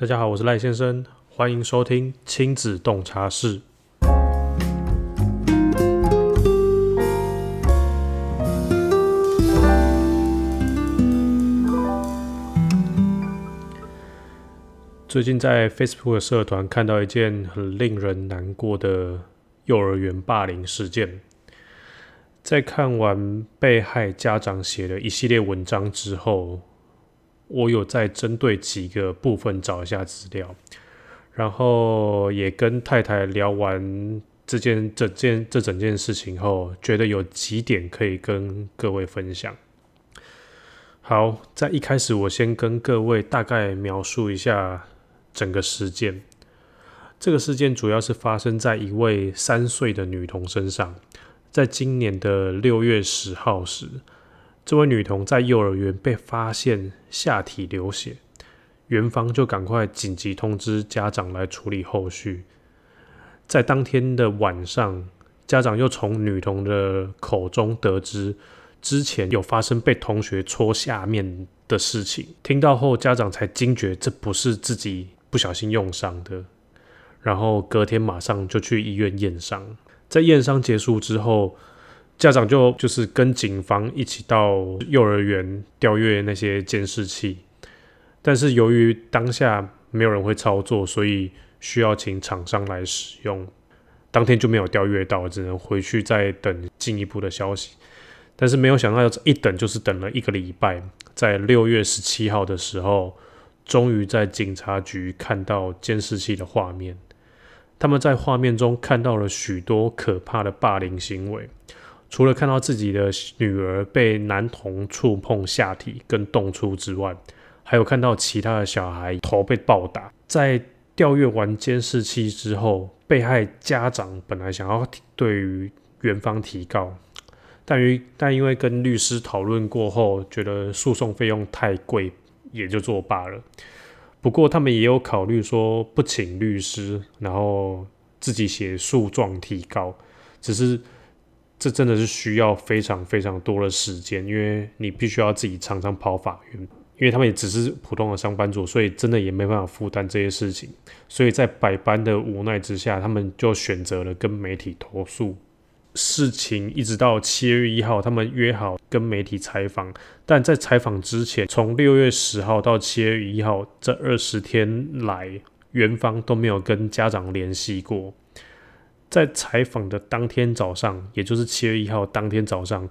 大家好，我是赖先生，欢迎收听亲子洞察室。最近在 Facebook 的社团看到一件很令人难过的幼儿园霸凌事件。在看完被害家长写的一系列文章之后，我有在针对几个部分找一下资料，然后也跟太太聊完这件、这件、这整件事情后，觉得有几点可以跟各位分享。好，在一开始，我先跟各位大概描述一下整个事件。这个事件主要是发生在一位三岁的女童身上，在今年的六月十号时。这位女童在幼儿园被发现下体流血，园方就赶快紧急通知家长来处理后续。在当天的晚上，家长又从女童的口中得知，之前有发生被同学戳下面的事情。听到后，家长才惊觉这不是自己不小心用伤的，然后隔天马上就去医院验伤。在验伤结束之后。家长就就是跟警方一起到幼儿园调阅那些监视器，但是由于当下没有人会操作，所以需要请厂商来使用。当天就没有调阅到，只能回去再等进一步的消息。但是没有想到，一等就是等了一个礼拜，在六月十七号的时候，终于在警察局看到监视器的画面。他们在画面中看到了许多可怕的霸凌行为。除了看到自己的女儿被男童触碰下体跟动粗之外，还有看到其他的小孩头被暴打。在调阅完监视器之后，被害家长本来想要对于园方提告，但于但因为跟律师讨论过后，觉得诉讼费用太贵，也就作罢了。不过他们也有考虑说不请律师，然后自己写诉状提告，只是。这真的是需要非常非常多的时间，因为你必须要自己常常跑法院，因为他们也只是普通的上班族，所以真的也没办法负担这些事情。所以在百般的无奈之下，他们就选择了跟媒体投诉。事情一直到七月一号，他们约好跟媒体采访，但在采访之前，从六月十号到七月一号这二十天来，园方都没有跟家长联系过。在采访的当天早上，也就是七月一号当天早上，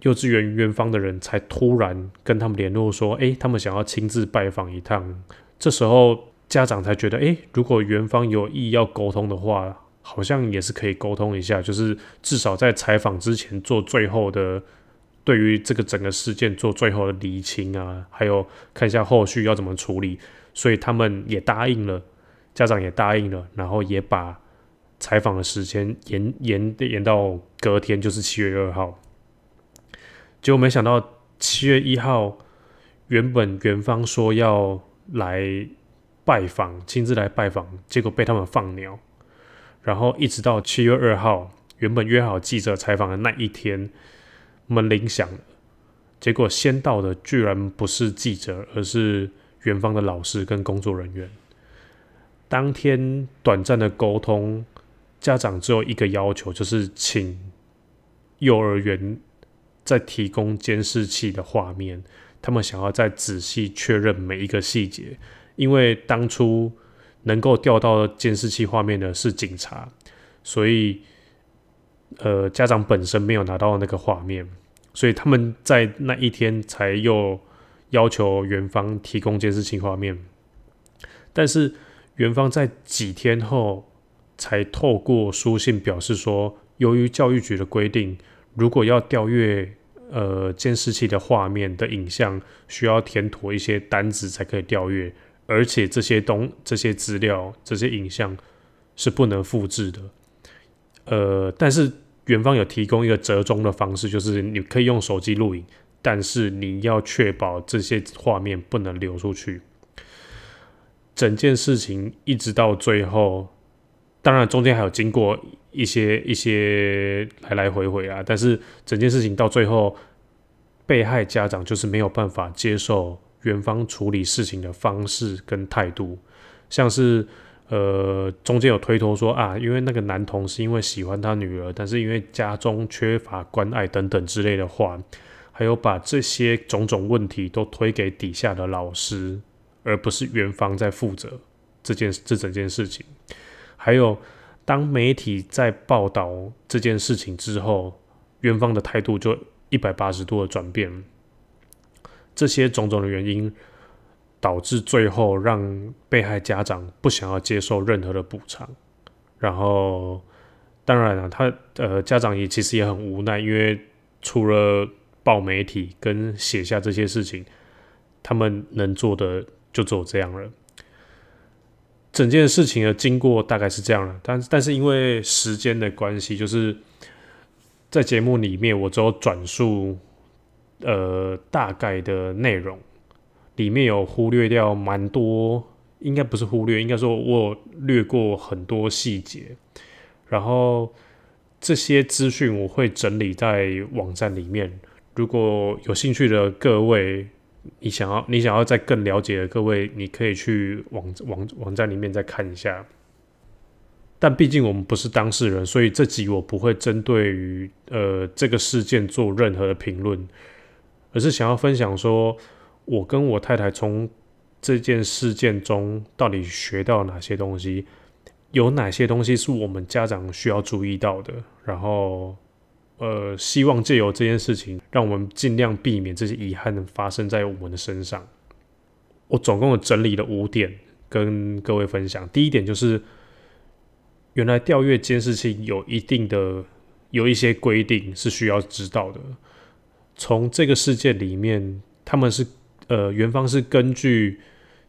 幼稚园园方的人才突然跟他们联络说：“诶，他们想要亲自拜访一趟。”这时候家长才觉得：“诶，如果园方有意要沟通的话，好像也是可以沟通一下，就是至少在采访之前做最后的对于这个整个事件做最后的厘清啊，还有看一下后续要怎么处理。”所以他们也答应了，家长也答应了，然后也把。采访的时间延延延到隔天，就是七月二号。结果没想到七月一号，原本园方说要来拜访，亲自来拜访，结果被他们放鸟。然后一直到七月二号，原本约好记者采访的那一天，门铃响了，结果先到的居然不是记者，而是园方的老师跟工作人员。当天短暂的沟通。家长只有一个要求，就是请幼儿园再提供监视器的画面。他们想要再仔细确认每一个细节，因为当初能够调到监视器画面的是警察，所以呃，家长本身没有拿到那个画面，所以他们在那一天才又要求园方提供监视器画面。但是园方在几天后。才透过书信表示说，由于教育局的规定，如果要调阅呃监视器的画面的影像，需要填妥一些单子才可以调阅，而且这些东这些资料这些影像是不能复制的。呃，但是园方有提供一个折中的方式，就是你可以用手机录影，但是你要确保这些画面不能流出去。整件事情一直到最后。当然，中间还有经过一些一些来来回回啊，但是整件事情到最后，被害家长就是没有办法接受园方处理事情的方式跟态度，像是呃中间有推脱说啊，因为那个男童是因为喜欢他女儿，但是因为家中缺乏关爱等等之类的话，还有把这些种种问题都推给底下的老师，而不是园方在负责这件这整件事情。还有当媒体在报道这件事情之后，园方的态度就一百八十度的转变。这些种种的原因，导致最后让被害家长不想要接受任何的补偿。然后，当然了，他呃家长也其实也很无奈，因为除了报媒体跟写下这些事情，他们能做的就只有这样了。整件事情的经过大概是这样了，但但是因为时间的关系，就是在节目里面我只有转述。呃，大概的内容里面有忽略掉蛮多，应该不是忽略，应该说我略过很多细节。然后这些资讯我会整理在网站里面，如果有兴趣的各位，你想要你想要再更了解的各位，你可以去网网网站里面再看一下。但毕竟我们不是当事人，所以这集我不会针对于呃这个事件做任何的评论。而是想要分享说，我跟我太太从这件事件中到底学到哪些东西，有哪些东西是我们家长需要注意到的，然后，呃，希望借由这件事情，让我们尽量避免这些遗憾发生在我们的身上。我总共有整理了五点跟各位分享。第一点就是，原来调阅监视器有一定的有一些规定是需要知道的。从这个事件里面，他们是呃，元方是根据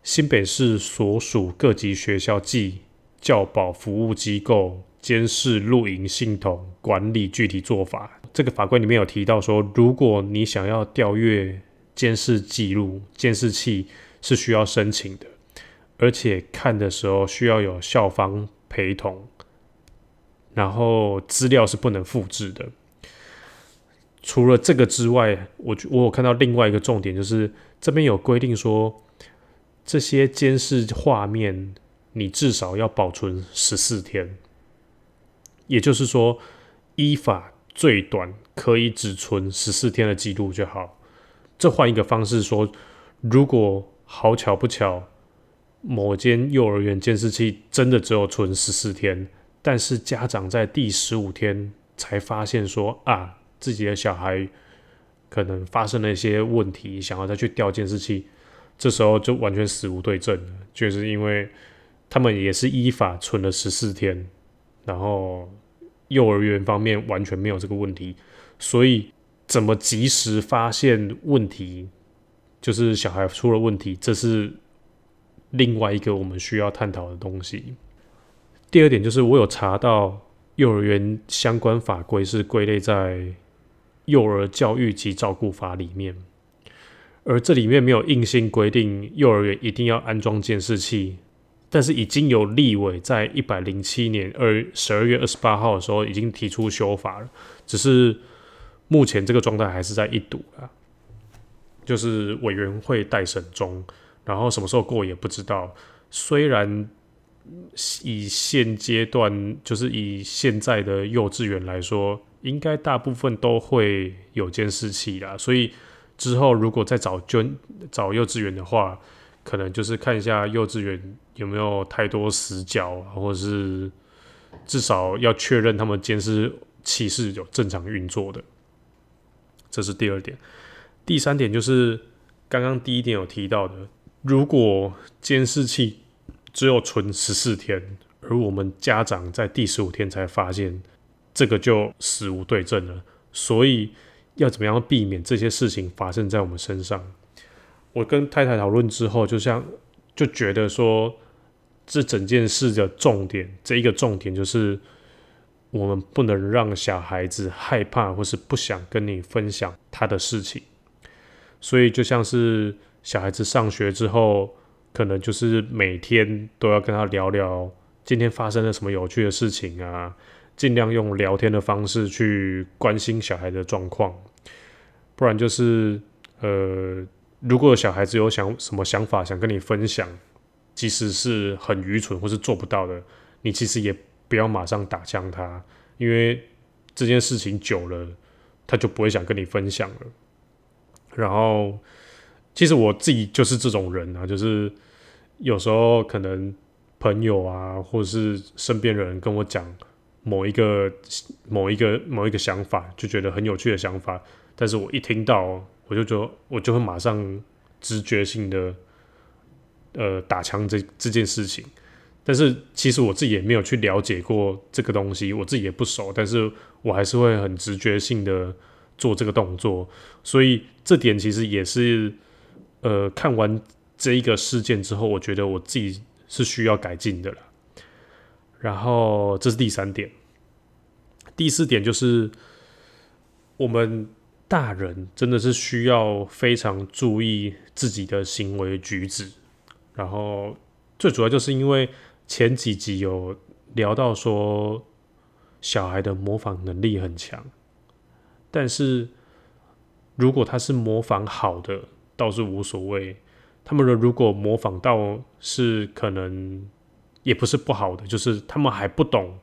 新北市所属各级学校及教保服务机构监视录影系统管理具体做法。这个法规里面有提到说，如果你想要调阅监视记录，监视器是需要申请的，而且看的时候需要有校方陪同，然后资料是不能复制的。除了这个之外，我我有看到另外一个重点，就是这边有规定说，这些监视画面你至少要保存十四天，也就是说，依法最短可以只存十四天的记录就好。这换一个方式说，如果好巧不巧，某间幼儿园监视器真的只有存十四天，但是家长在第十五天才发现说啊。自己的小孩可能发生了一些问题，想要再去调监视器，这时候就完全死无对证了。就是因为他们也是依法存了十四天，然后幼儿园方面完全没有这个问题，所以怎么及时发现问题，就是小孩出了问题，这是另外一个我们需要探讨的东西。第二点就是我有查到幼儿园相关法规是归类在。幼儿教育及照顾法里面，而这里面没有硬性规定幼儿园一定要安装监视器，但是已经有立委在一百零七年二十二月二十八号的时候已经提出修法了，只是目前这个状态还是在一读啊，就是委员会待审中，然后什么时候过也不知道。虽然以现阶段，就是以现在的幼稚园来说。应该大部分都会有监视器啦，所以之后如果再找捐找幼稚园的话，可能就是看一下幼稚园有没有太多死角，或者是至少要确认他们监视器是有正常运作的。这是第二点。第三点就是刚刚第一点有提到的，如果监视器只有存十四天，而我们家长在第十五天才发现。这个就死无对证了，所以要怎么样避免这些事情发生在我们身上？我跟太太讨论之后，就像就觉得说，这整件事的重点，这一个重点就是，我们不能让小孩子害怕或是不想跟你分享他的事情。所以就像是小孩子上学之后，可能就是每天都要跟他聊聊今天发生了什么有趣的事情啊。尽量用聊天的方式去关心小孩的状况，不然就是呃如果小孩子有想什么想法想跟你分享，即使是很愚蠢或是做不到的，你其实也不要马上打枪他，因为这件事情久了，他就不会想跟你分享了。然后，其实我自己就是这种人啊，就是有时候可能朋友啊，或者是身边人跟我讲某一个某一个某一个想法，就觉得很有趣的想法，但是我一听到，我就觉我就会马上直觉性的呃打枪这这件事情。但是其实我自己也没有去了解过这个东西，我自己也不熟，但是我还是会很直觉性的。做这个动作，所以这点其实也是，呃，看完这一个事件之后，我觉得我自己是需要改进的了。然后这是第三点，第四点就是我们大人真的是需要非常注意自己的行为举止。然后最主要就是因为前几集有聊到说，小孩的模仿能力很强。但是，如果他是模仿好的，倒是无所谓。他们如果模仿到是可能也不是不好的，就是他们还不懂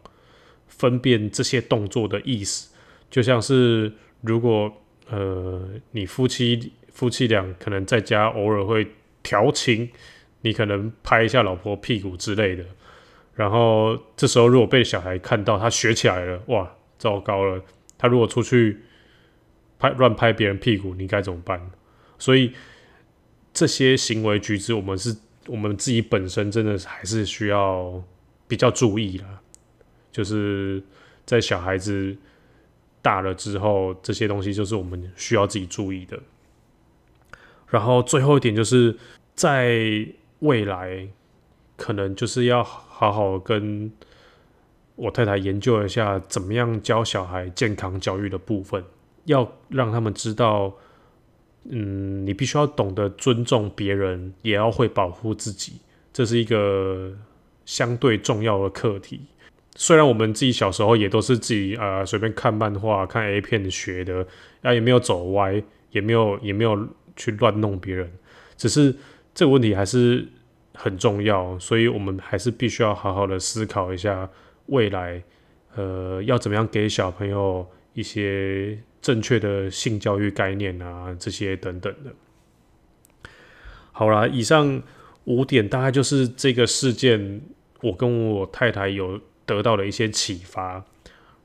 分辨这些动作的意思。就像是如果呃，你夫妻夫妻俩可能在家偶尔会调情，你可能拍一下老婆屁股之类的，然后这时候如果被小孩看到，他学起来了，哇，糟糕了！他如果出去。拍乱拍别人屁股，你该怎么办？所以这些行为举止，我们是我们自己本身真的还是需要比较注意啦。就是在小孩子大了之后，这些东西就是我们需要自己注意的。然后最后一点就是，在未来可能就是要好好跟我太太研究一下，怎么样教小孩健康教育的部分。要让他们知道，嗯，你必须要懂得尊重别人，也要会保护自己，这是一个相对重要的课题。虽然我们自己小时候也都是自己啊随便看漫画、看 A 片学的，啊也没有走歪，也没有也没有去乱弄别人，只是这个问题还是很重要，所以我们还是必须要好好的思考一下未来，呃，要怎么样给小朋友一些。正确的性教育概念啊，这些等等的。好啦，以上五点大概就是这个事件，我跟我太太有得到的一些启发，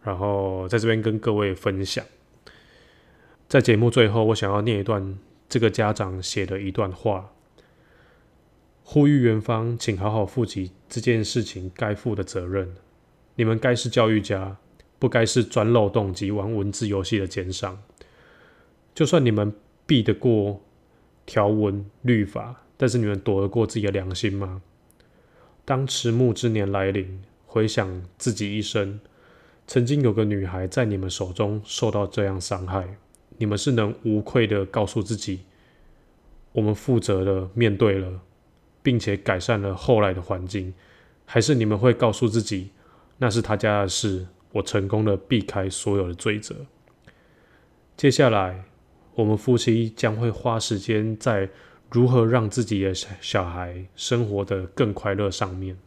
然后在这边跟各位分享。在节目最后，我想要念一段这个家长写的一段话，呼吁园方，请好好负起这件事情该负的责任。你们该是教育家。不该是钻漏洞及玩文字游戏的奸商。就算你们避得过条文律法，但是你们躲得过自己的良心吗？当迟暮之年来临，回想自己一生，曾经有个女孩在你们手中受到这样伤害，你们是能无愧的告诉自己，我们负责的面对了，并且改善了后来的环境，还是你们会告诉自己，那是他家的事？我成功的避开所有的罪责。接下来，我们夫妻将会花时间在如何让自己的小小孩生活的更快乐上面。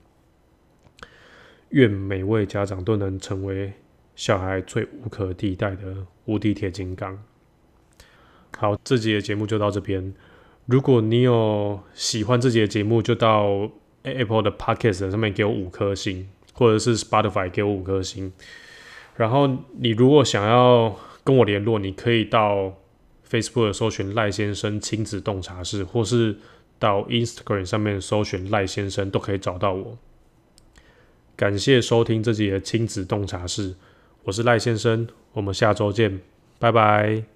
愿每位家长都能成为小孩最无可替代的无敌铁金刚。好，这集的节目就到这边。如果你有喜欢这集的节目，就到 Apple 的 Podcast 上面给我五颗星。或者是 Spotify 给我五颗星，然后你如果想要跟我联络，你可以到 Facebook 搜寻赖先生亲子洞察室，或是到 Instagram 上面搜寻赖先生，都可以找到我。感谢收听这集的亲子洞察室，我是赖先生，我们下周见，拜拜。